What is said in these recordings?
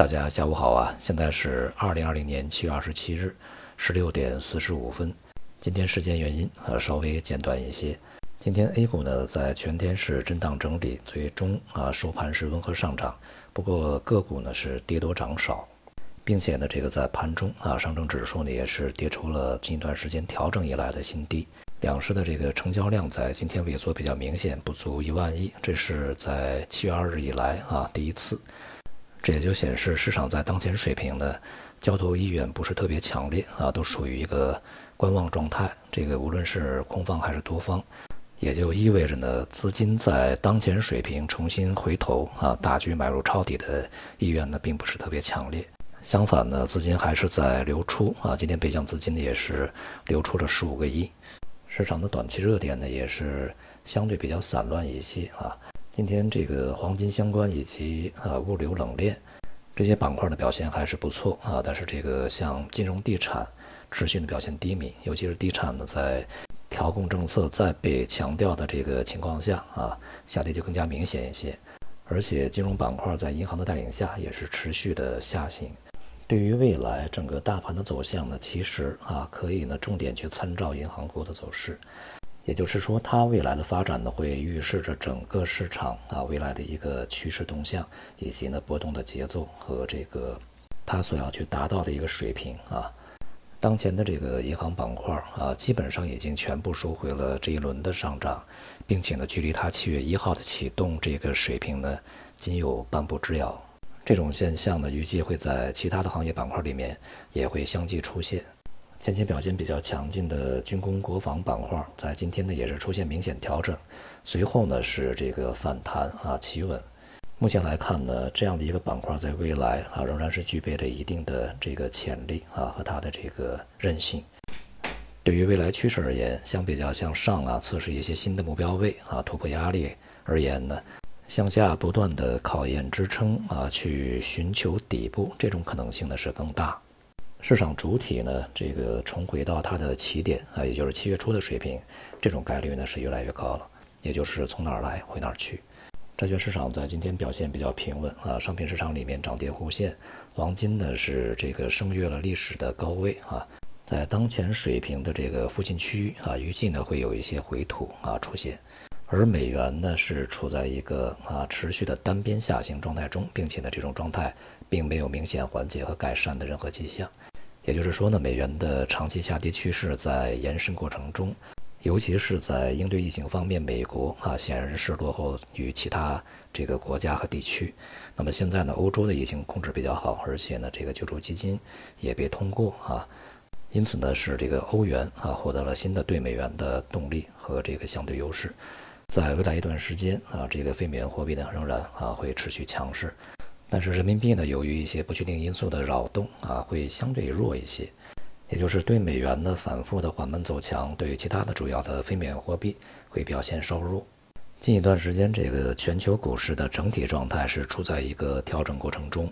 大家下午好啊！现在是二零二零年七月二十七日十六点四十五分。今天时间原因呃稍微简短一些。今天 A 股呢在全天是震荡整理，最终啊收盘是温和上涨。不过个股呢是跌多涨少，并且呢这个在盘中啊上证指数呢也是跌出了近一段时间调整以来的新低。两市的这个成交量在今天萎缩比较明显，不足一万亿，这是在七月二日以来啊第一次。这也就显示市场在当前水平的，交投意愿不是特别强烈啊，都属于一个观望状态。这个无论是空方还是多方，也就意味着呢，资金在当前水平重新回头啊，大举买入抄底的意愿呢，并不是特别强烈。相反呢，资金还是在流出啊。今天北向资金呢，也是流出了十五个亿。市场的短期热点呢，也是相对比较散乱一些啊。今天这个黄金相关以及啊物流冷链这些板块的表现还是不错啊，但是这个像金融地产持续的表现低迷，尤其是地产呢在调控政策再被强调的这个情况下啊，下跌就更加明显一些。而且金融板块在银行的带领下也是持续的下行。对于未来整个大盘的走向呢，其实啊可以呢重点去参照银行股的走势。也就是说，它未来的发展呢，会预示着整个市场啊未来的一个趋势动向，以及呢波动的节奏和这个它所要去达到的一个水平啊。当前的这个银行板块啊，基本上已经全部收回了这一轮的上涨，并且呢，距离它七月一号的启动这个水平呢，仅有半步之遥。这种现象呢，预计会在其他的行业板块里面也会相继出现。前期表现比较强劲的军工国防板块，在今天呢也是出现明显调整，随后呢是这个反弹啊企稳。目前来看呢，这样的一个板块在未来啊仍然是具备着一定的这个潜力啊和它的这个韧性。对于未来趋势而言，相比较向上啊测试一些新的目标位啊突破压力而言呢，向下不断的考验支撑啊去寻求底部，这种可能性呢是更大。市场主体呢，这个重回到它的起点啊，也就是七月初的水平，这种概率呢是越来越高了。也就是从哪儿来回哪儿去。债券市场在今天表现比较平稳啊，商品市场里面涨跌互现，黄金呢是这个升越了历史的高位啊，在当前水平的这个附近区域啊，预计呢会有一些回吐啊出现。而美元呢是处在一个啊持续的单边下行状态中，并且呢这种状态并没有明显缓解和改善的任何迹象。也就是说呢，美元的长期下跌趋势在延伸过程中，尤其是在应对疫情方面，美国啊显然是落后于其他这个国家和地区。那么现在呢，欧洲的疫情控制比较好，而且呢，这个救助基金也被通过啊，因此呢，是这个欧元啊获得了新的对美元的动力和这个相对优势。在未来一段时间啊，这个非美元货币呢仍然啊会持续强势。但是人民币呢，由于一些不确定因素的扰动啊，会相对弱一些，也就是对美元的反复的缓慢走强，对其他的主要的非美元货币会表现稍弱。近一段时间，这个全球股市的整体状态是处在一个调整过程中，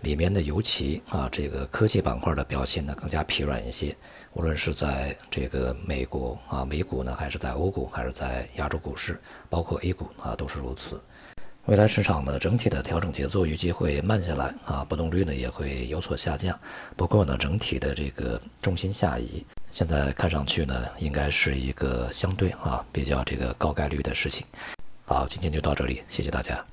里面的尤其啊，这个科技板块的表现呢更加疲软一些，无论是在这个美国啊美股呢，还是在欧股，还是在亚洲股市，包括 A 股啊，都是如此。未来市场呢，整体的调整节奏预计会慢下来啊，波动率呢也会有所下降。不过呢，整体的这个重心下移，现在看上去呢，应该是一个相对啊比较这个高概率的事情。好，今天就到这里，谢谢大家。